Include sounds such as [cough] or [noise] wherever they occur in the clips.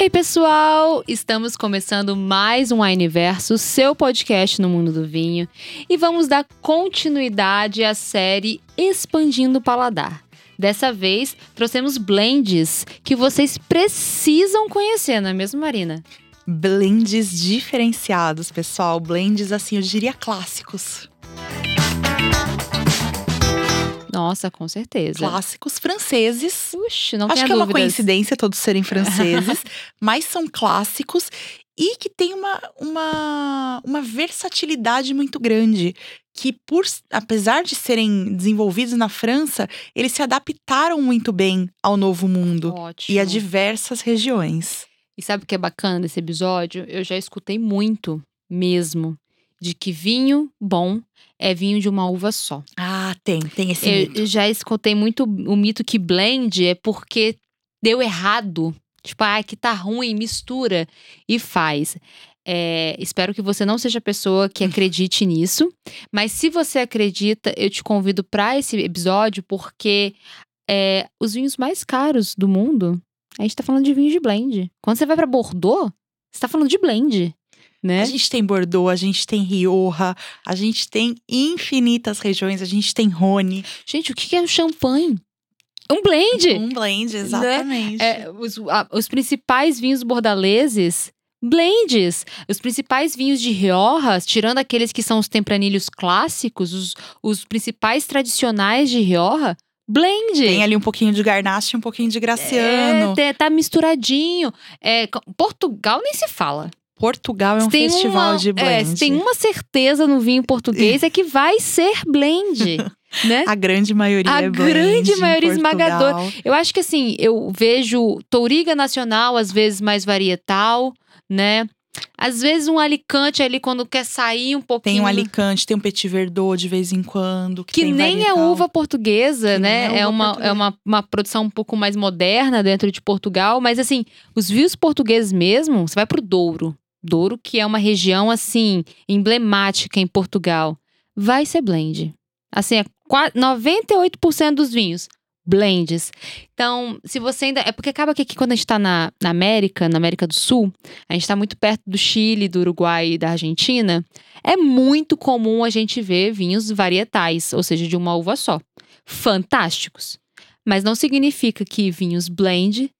Ei, pessoal! Estamos começando mais um Wineverso, seu podcast no mundo do vinho, e vamos dar continuidade à série Expandindo o Paladar. Dessa vez, trouxemos blends que vocês precisam conhecer, não é mesmo, Marina? Blends diferenciados, pessoal. Blends, assim, eu diria clássicos. Nossa, com certeza. Clássicos franceses. Puxa, não Acho que é uma dúvidas. coincidência todos serem franceses, [laughs] mas são clássicos e que tem uma, uma, uma versatilidade muito grande. Que, por, apesar de serem desenvolvidos na França, eles se adaptaram muito bem ao novo mundo Ótimo. e a diversas regiões. E sabe o que é bacana desse episódio? Eu já escutei muito, mesmo, de que vinho bom é vinho de uma uva só. Ah, tem, tem esse Eu, mito. eu já escutei muito o mito que blend é porque deu errado. Tipo, ah, que tá ruim, mistura e faz. É, espero que você não seja a pessoa que acredite nisso. Mas se você acredita, eu te convido para esse episódio, porque é, os vinhos mais caros do mundo, a gente tá falando de vinho de blend. Quando você vai para Bordeaux, você tá falando de blend. Né? A gente tem Bordeaux, a gente tem Rioja, a gente tem infinitas regiões, a gente tem Rhône. Gente, o que é um champanhe? Um blend! Um blend, exatamente. É, os, a- os principais vinhos bordaleses, blends. Os principais vinhos de Rioja, tirando aqueles que são os tempranilhos clássicos, os, os principais tradicionais de Rioja, blend. Tem ali um pouquinho de Garnache e um pouquinho de Graciano. É, tá- misturadinho. É, Portugal nem se fala. Portugal é um tem festival uma- de É, blend. se tem uma certeza no vinho português é que vai ser blend, [laughs] né? A grande maioria A é blend grande maioria esmagadora. Eu acho que assim, eu vejo Touriga Nacional, às vezes mais varietal, né? Às vezes um Alicante ali quando quer sair um pouquinho. Tem um Alicante, tem um Petit Verdot de vez em quando. Que, Que nem é varietal. uva portuguesa, Que né? é É, uma, portuguesa. é uma, uma produção um pouco mais moderna dentro de Portugal. Mas assim, os vinhos portugueses mesmo, você vai pro Douro. Douro, que é uma região, assim, emblemática em Portugal. Vai ser blend. Assim, é qua- 98% dos vinhos, blends. Então, se você ainda. É porque acaba que aqui, quando a gente tá na, na América, na América do Sul, a gente tá muito perto do Chile, do Uruguai e da Argentina. É muito comum a gente ver vinhos varietais, ou seja, de uma uva só. Fantásticos. Mas não significa que vinhos blend.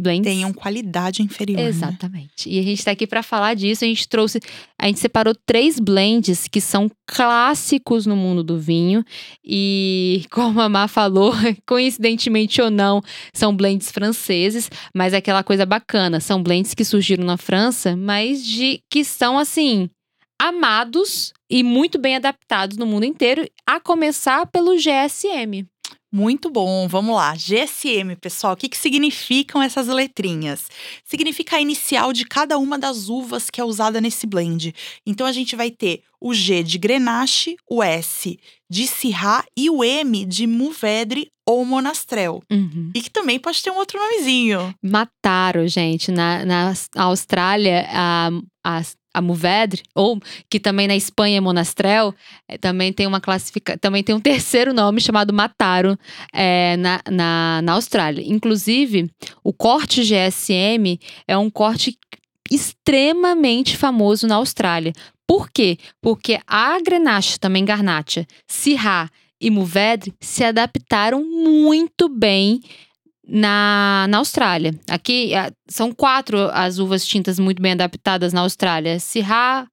Blends, Tenham qualidade inferior. né? Exatamente. E a gente tá aqui para falar disso. A gente trouxe, a gente separou três blends que são clássicos no mundo do vinho e como a Má falou, [laughs] coincidentemente ou não, são blends franceses, mas é aquela coisa bacana, são blends que surgiram na França, mas de que são assim amados e muito bem adaptados no mundo inteiro, a começar pelo GSM. Muito bom, vamos lá. GSM, pessoal, o que, que significam essas letrinhas? Significa a inicial de cada uma das uvas que é usada nesse blend. Então a gente vai ter o G de Grenache, o S de Syrah e o M de Mourvèdre ou Monastrell. Uhum. E que também pode ter um outro nomezinho. mataram, gente. Na, na Austrália, a, a, a Mourvèdre, ou que também na Espanha é Monastrell, eh, também tem uma classificação, também tem um [laughs] terceiro nome chamado Mataro eh, na, na, na Austrália. Inclusive, o corte GSM é um corte extremamente famoso na Austrália. Por quê? Porque a Grenache, também Garnacha, Syrah e Mourvèdre se adaptaram muito bem na, na Austrália. Aqui ah, são quatro as uvas tintas muito bem adaptadas na Austrália: Syrah,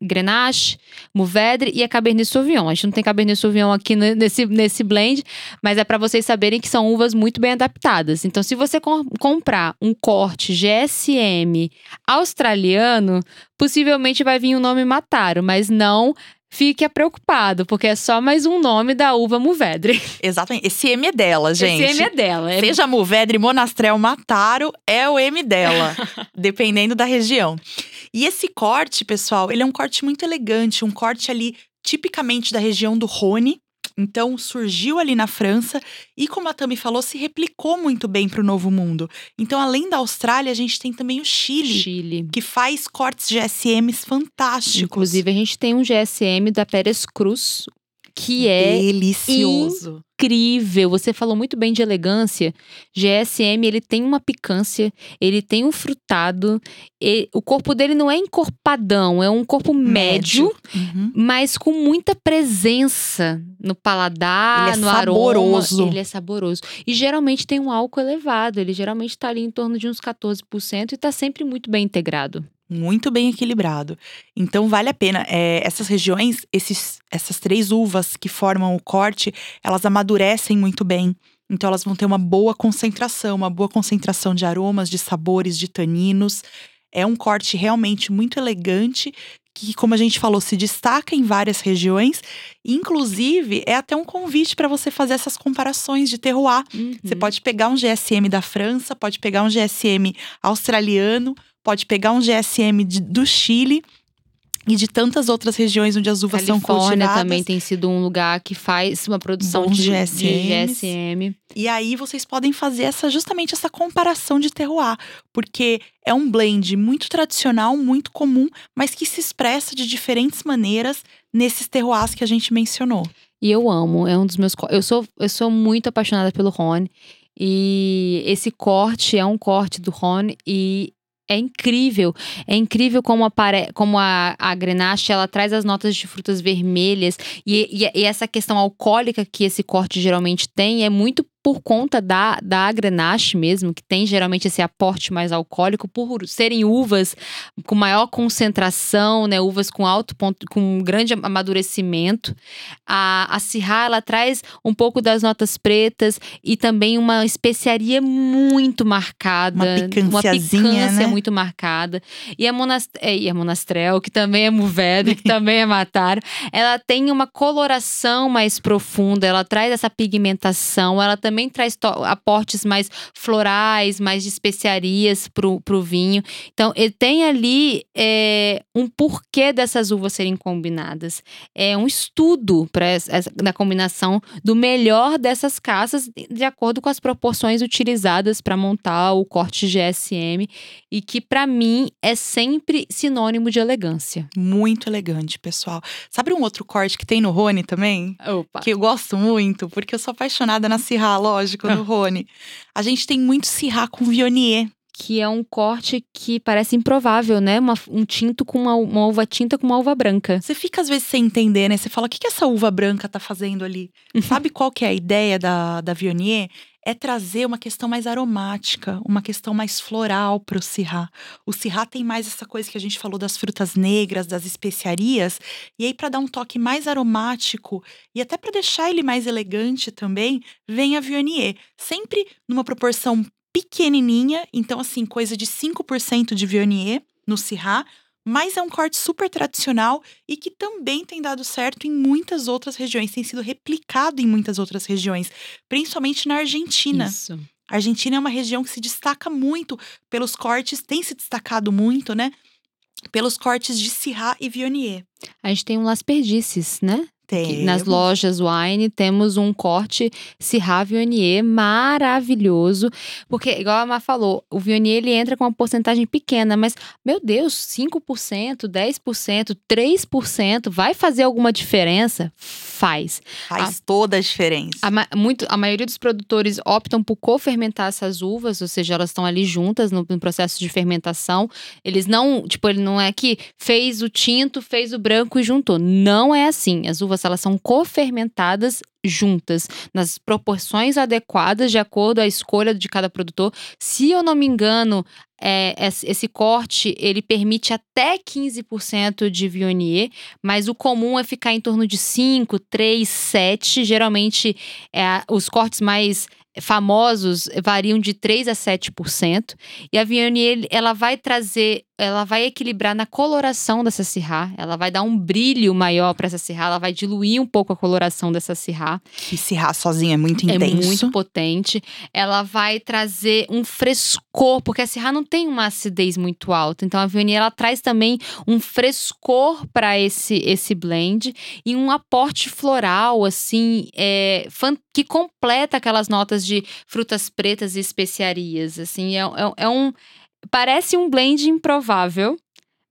Grenache, Mourvèdre e a Cabernet Sauvignon. A gente não tem Cabernet Sauvignon aqui ne- nesse, nesse blend, mas é para vocês saberem que são uvas muito bem adaptadas. Então, se você com- comprar um corte GSM australiano, possivelmente vai vir o nome Mataro, mas não fique preocupado, porque é só mais um nome da uva Mourvèdre. [laughs] Exatamente. Esse M é dela, gente. Esse M é dela. É Seja Mourvèdre, Monastrell, Mataro, é o M dela, [laughs] dependendo da região. E esse corte, pessoal, ele é um corte muito elegante, um corte ali tipicamente da região do Rhône. Então, surgiu ali na França e, como a Tami falou, se replicou muito bem para o Novo Mundo. Então, além da Austrália, a gente tem também o Chile, Chile. que faz cortes GSMs fantásticos. Inclusive, a gente tem um GSM da Pérez Cruz, que é Delicioso. Incrível. Você falou muito bem de elegância. GSM, ele tem uma picância, ele tem um frutado. e- o corpo dele não é encorpadão, é um corpo médio, Uhum. mas com muita presença no paladar, Ele é no aroma. saboroso. Ele é saboroso. E geralmente tem um álcool elevado. Ele geralmente tá ali em torno de uns 14% e tá sempre muito bem integrado. Muito bem equilibrado. Então vale a pena. É, essas regiões, esses, essas três uvas que formam o corte, elas amadurecem muito bem. Então elas vão ter uma boa concentração, uma boa concentração de aromas, de sabores, de taninos. É um corte realmente muito elegante, que, como a gente falou, se destaca em várias regiões. Inclusive, é até um convite para você fazer essas comparações de terroir. Você Uhum. pode pegar um GSM da França, pode pegar um GSM australiano, pode pegar um GSM de- do Chile e de tantas outras regiões onde as uvas são Califórnia cultivadas. também tem sido um lugar que faz uma produção Bons de. GSM. E aí vocês podem fazer essa justamente essa comparação de terroir, porque é um blend muito tradicional, muito comum, mas que se expressa de diferentes maneiras nesses terroirs que a gente mencionou. E eu amo, é um dos meus. Eu sou, eu sou muito apaixonada pelo Rony. E esse corte é um corte do Rony e é incrível. É incrível como, como a, a Grenache ela traz as notas de frutas vermelhas. E, e, e essa questão alcoólica que esse corte geralmente tem é muito por conta da, da Grenache mesmo, que tem geralmente esse aporte mais alcoólico, por serem uvas com maior concentração, né? Uvas com alto ponto, com grande amadurecimento. A, a Syrah, ela traz um pouco das notas pretas e também uma especiaria muito marcada. Uma picânciazinha, picância né? muito marcada. E a, Monast é, e a Monastrel, que também é Mourvedre, que [laughs] também é Mataro, ela tem uma coloração mais profunda, ela traz essa pigmentação, ela também traz to- aportes mais florais, mais de especiarias pro, pro vinho. Então, ele tem ali é, um porquê dessas uvas serem combinadas. É um estudo para da combinação do melhor dessas casas, de acordo com as proporções utilizadas para montar o corte GSM, e que para mim é sempre sinônimo de elegância. Muito elegante, pessoal. Sabe um outro corte que tem no Rony também? Opa. que eu gosto muito, porque eu sou apaixonada na Syrah, lógico, no Rony. A gente tem muito Syrah com Viognier. Que é um corte que parece improvável, né? Uma- um tinto com uma, uma uva tinta com uma uva branca. Você fica às vezes sem entender, né? Você fala, o que, que essa uva branca tá fazendo ali? [laughs] Sabe qual que é a ideia da, da Viognier? É trazer uma questão mais aromática, uma questão mais floral pro Syrah. O Syrah tem mais essa coisa que a gente falou das frutas negras, das especiarias. E aí, para dar um toque mais aromático e até para deixar ele mais elegante também, vem a Viognier. Sempre numa proporção pequenininha, então assim, coisa de 5% de Viognier no Syrah, mas é um corte super tradicional e que também tem dado certo em muitas outras regiões, tem sido replicado em muitas outras regiões, principalmente na Argentina. Isso. A Argentina é uma região que se destaca muito pelos cortes, tem se destacado muito, né? Pelos cortes de Syrah e Viognier. A gente tem um Las Perdices, né? Tem. nas lojas wine temos um corte Syrah Viognier maravilhoso, porque igual a Má falou, o Viognier ele entra com uma porcentagem pequena, mas meu Deus, 5%, 10%, 3% vai fazer alguma diferença? Faz. Faz toda a diferença. A, muito, a maioria dos produtores optam por co-fermentar essas uvas, ou seja, elas estão ali juntas no, no processo de fermentação. Eles não, tipo, ele não é que fez o tinto, fez o branco e juntou. Não é assim. As uvas elas são co-fermentadas juntas, nas proporções adequadas, de acordo à escolha de cada produtor. Se eu não me engano, é, esse corte ele permite até 15% de Viognier, mas o comum é ficar em torno de 5, 3, 7. Geralmente, é, os cortes mais famosos variam de 3 a 7%. E a Viognier, ela vai trazer, ela vai equilibrar na coloração dessa Syrah. Ela vai dar um brilho maior para essa Syrah. Ela vai diluir um pouco a coloração dessa Syrah. Que Syrah sozinha é muito intenso. É muito potente. Ela vai trazer um frescor, porque a Syrah não tem uma acidez muito alta. Então a Viognier ela traz também um frescor para esse esse blend e um aporte floral assim, é, que completa aquelas notas de frutas pretas e especiarias. Assim, é, é, é um parece um blend improvável.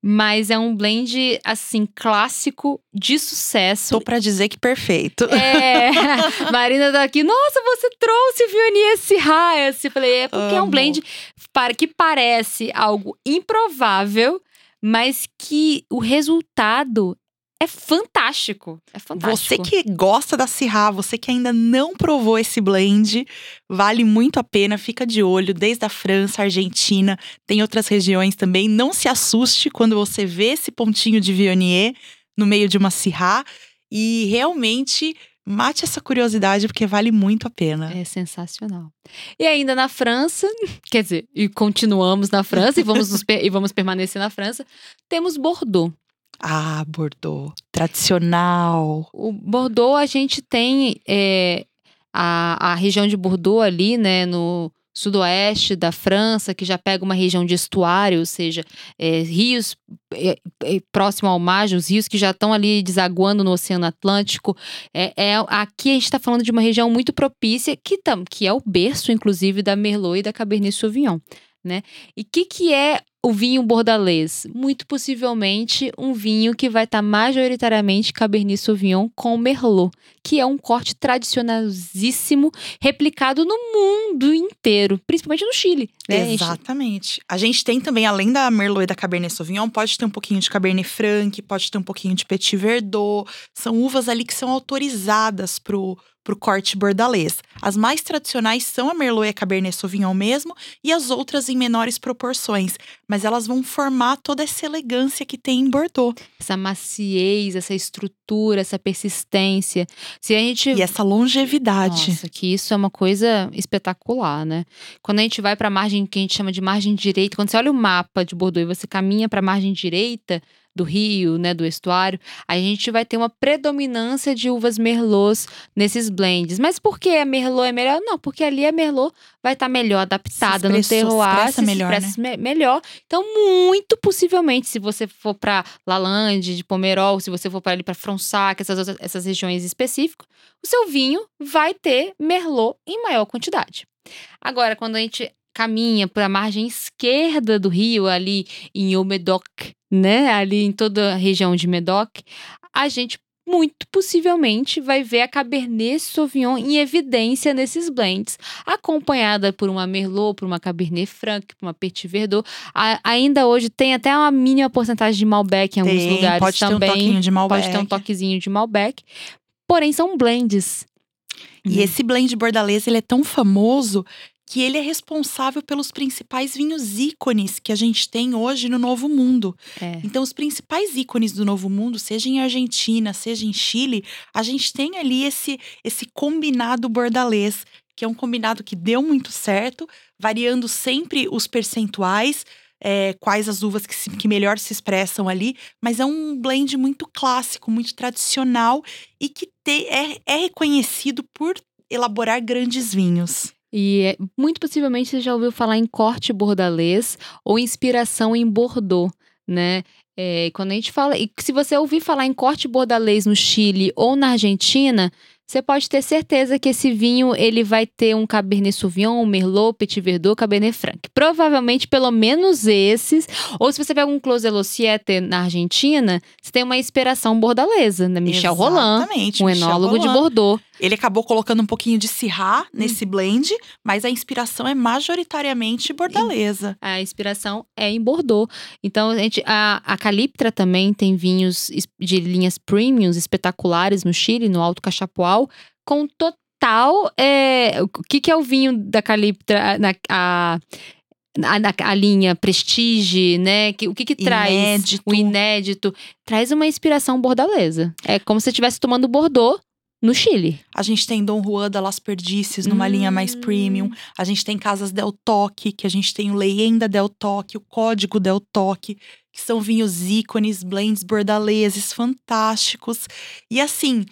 Mas é um blend, assim, clássico de sucesso. Tô pra dizer que perfeito. É, [laughs] Marina tá aqui, nossa, você trouxe Vionier Syrah. Eu falei, é porque é um Amo. blend para que parece algo improvável, mas que o resultado é fantástico. É fantástico. Você que gosta da Syrah, você que ainda não provou esse blend, vale muito a pena, fica de olho, desde a França, Argentina, tem outras regiões também. Não se assuste quando você vê esse pontinho de Viognier no meio de uma Syrah e realmente mate essa curiosidade porque vale muito a pena. É sensacional. E ainda na França, [laughs] quer dizer, e continuamos na França e vamos, e vamos permanecer na França, temos Bordeaux. Ah, Bordeaux, tradicional. O Bordeaux, a gente tem é, a, a região de Bordeaux ali, né, no sudoeste da França, que já pega uma região de estuário, ou seja, é, rios é, é, próximo ao mar, os rios que já estão ali desaguando no Oceano Atlântico. É, é- aqui a gente está falando de uma região muito propícia, que, tam, que é o berço, inclusive, da Merlot e da Cabernet Sauvignon. Né? E o que, que é o vinho bordalês? Muito possivelmente um vinho que vai estar majoritariamente Cabernet Sauvignon com Merlot, que é um corte tradicionalíssimo, replicado no mundo inteiro, principalmente no Chile. Né? Exatamente. A gente tem também, além da Merlot e da Cabernet Sauvignon, pode ter um pouquinho de Cabernet Franc, pode ter um pouquinho de Petit Verdot. São uvas ali que são autorizadas pro, pro corte bordalês. As mais tradicionais são a Merlot e a Cabernet Sauvignon mesmo, e as outras em menores proporções. Mas elas vão formar toda essa elegância que tem em Bordeaux. Essa maciez, essa estrutura, essa persistência. Se a gente E essa longevidade. Nossa, que isso é uma coisa espetacular, né? Quando a gente vai para a margem que a gente chama de margem direita, quando você olha o mapa de Bordeaux e você caminha para a margem direita do rio, né, do estuário, a gente vai ter uma predominância de uvas merlots nesses blends. Mas por que a merlot é melhor? Não, porque ali a merlot vai estar melhor adaptada no terroir, expressa se melhor, né? expressa me- melhor. Então, muito possivelmente, se você for para Lalande, de Pomerol, se você for para ali para Fronsac, essas outras, essas regiões específicas, o seu vinho vai ter merlot em maior quantidade. Agora, quando a gente caminha para a margem esquerda do rio, ali em Haut-Médoc, né, ali em toda a região de Médoc, a gente muito possivelmente vai ver a Cabernet Sauvignon em evidência nesses blends, acompanhada por uma Merlot, por uma Cabernet Franc, por uma Petit Verdot. A- ainda hoje tem até uma mínima porcentagem de Malbec em alguns Tem, lugares pode ter um também. toquinho de Malbec. Pode ter um toquezinho de Malbec. Porém, são blends. E né? esse blend bordalês, ele é tão famoso que ele é responsável pelos principais vinhos ícones que a gente tem hoje no Novo Mundo. É. Então, os principais ícones do Novo Mundo, seja em Argentina, seja em Chile, a gente tem ali esse, esse combinado bordalês, que é um combinado que deu muito certo, variando sempre os percentuais, é, quais as uvas que, se- que melhor se expressam ali, mas é um blend muito clássico, muito tradicional e que te- é, é reconhecido por elaborar grandes vinhos. E é- muito possivelmente você já ouviu falar em corte bordalês ou inspiração em Bordeaux, né? É, quando a gente fala. E se você ouvir falar em corte bordalês no Chile ou na Argentina, você pode ter certeza que esse vinho ele vai ter um Cabernet Sauvignon, um Merlot, Petit Verdot, Cabernet Franc. Provavelmente pelo menos esses. Ou se você pega um Clos de Lociete na Argentina, você tem uma inspiração bordalesa, né? Michel Roland, Exatamente, um Michel enólogo de Roland. Bordeaux. Ele acabou colocando um pouquinho de Hum. nesse blend, mas a inspiração é majoritariamente bordalesa. A inspiração é em Bordeaux. Então, a, gente, a, a Caliptra também tem vinhos de linhas premiums espetaculares no Chile, no Alto Cachapoal, com total. é, o que, que é o vinho da Caliptra? Na, a, a, a linha Prestige, né? Que, o que, que traz? Inédito. O inédito. Traz uma inspiração bordalesa. É como se você estivesse tomando Bordeaux no Chile. A gente tem Dom Juan da Las Perdices numa linha mais Hum. premium. A gente tem Casas Del Toque, que a gente tem o Leyenda Del Toque, o Código Del Toque, que são vinhos ícones, blends bordaleses fantásticos. E assim,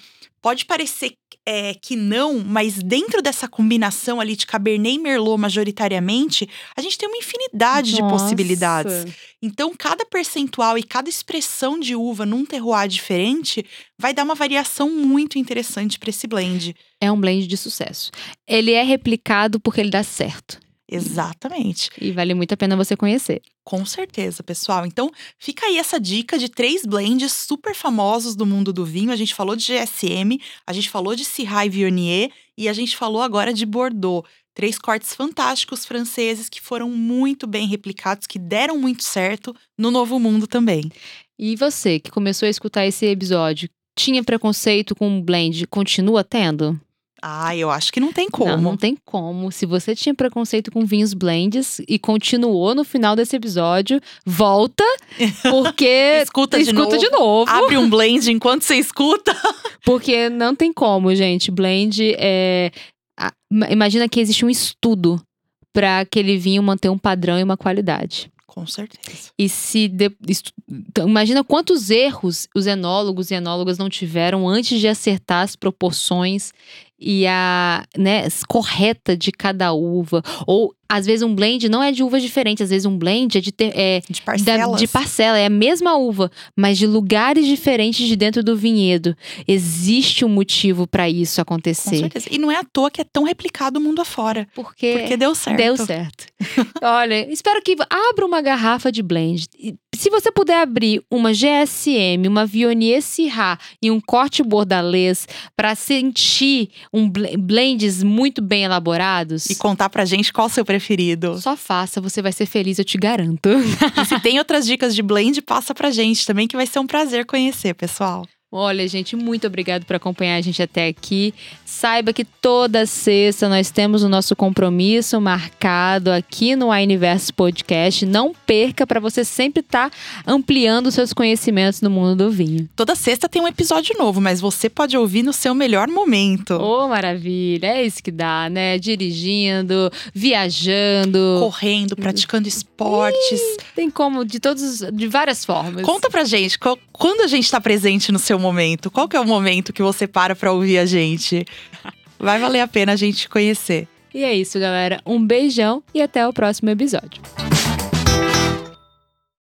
pode parecer é, que não, mas dentro dessa combinação ali de Cabernet e Merlot majoritariamente, a gente tem uma infinidade de Nossa. possibilidades. Então, cada percentual e cada expressão de uva num terroir diferente vai dar uma variação muito interessante para esse blend. É um blend de sucesso. Ele é replicado porque ele dá certo. Exatamente. E vale muito a pena você conhecer. Com certeza, pessoal. Então, fica aí essa dica de três blends super famosos do mundo do vinho. A gente falou de GSM, a gente falou de Syrah e Viognier e a gente falou agora de Bordeaux. Três cortes fantásticos franceses que foram muito bem replicados, que deram muito certo no Novo Mundo também. E você que começou a escutar esse episódio, tinha preconceito com o blend? Continua tendo? Ah, eu acho que não tem como. Não, não tem como. Se você tinha preconceito com vinhos blends e continuou no final desse episódio, volta, [laughs] porque escuta, de, escuta novo. de novo. Abre um blend enquanto você escuta. [laughs] Porque não tem como, gente. Blend é. Imagina que existe um estudo para aquele vinho manter um padrão e uma qualidade. Com certeza. E se. De, então, imagina quantos erros os enólogos e enólogas não tiveram antes de acertar as proporções e a né, correta de cada uva. Ou às vezes um blend não é de uvas diferentes, às vezes um blend é de, ter, é, de parcelas. de parcela, é a mesma uva, mas de lugares diferentes de dentro do vinhedo. Existe um motivo para isso acontecer. Com certeza. E não é à toa que é tão replicado o mundo afora. Porque, Porque deu certo. Deu certo. [laughs] Olha, espero que abra uma garrafa de blend. Se você puder abrir uma GSM, uma Viognier Syrah e um corte bordalês para sentir um blends muito bem elaborados. E contar pra gente qual o seu preferido. Só faça, você vai ser feliz, eu te garanto. [laughs] e se tem outras dicas de blend, passa pra gente também, que vai ser um prazer conhecer, pessoal. Olha, gente, muito obrigado por acompanhar a gente até aqui. Saiba que toda sexta nós temos o nosso compromisso marcado aqui no Universo Podcast. Não perca para você sempre estar tá ampliando seus conhecimentos no mundo do vinho. Toda sexta tem um episódio novo, mas você pode ouvir no seu melhor momento. Oh, maravilha! É isso que dá, né? Dirigindo, viajando, correndo, praticando esportes. Ih, tem como de todos, de várias formas. Conta pra gente quando a gente está presente no seu momento? Qual que é o momento que você para para ouvir a gente? Vai valer a pena a gente conhecer. E é isso, galera. Um beijão e até o próximo episódio.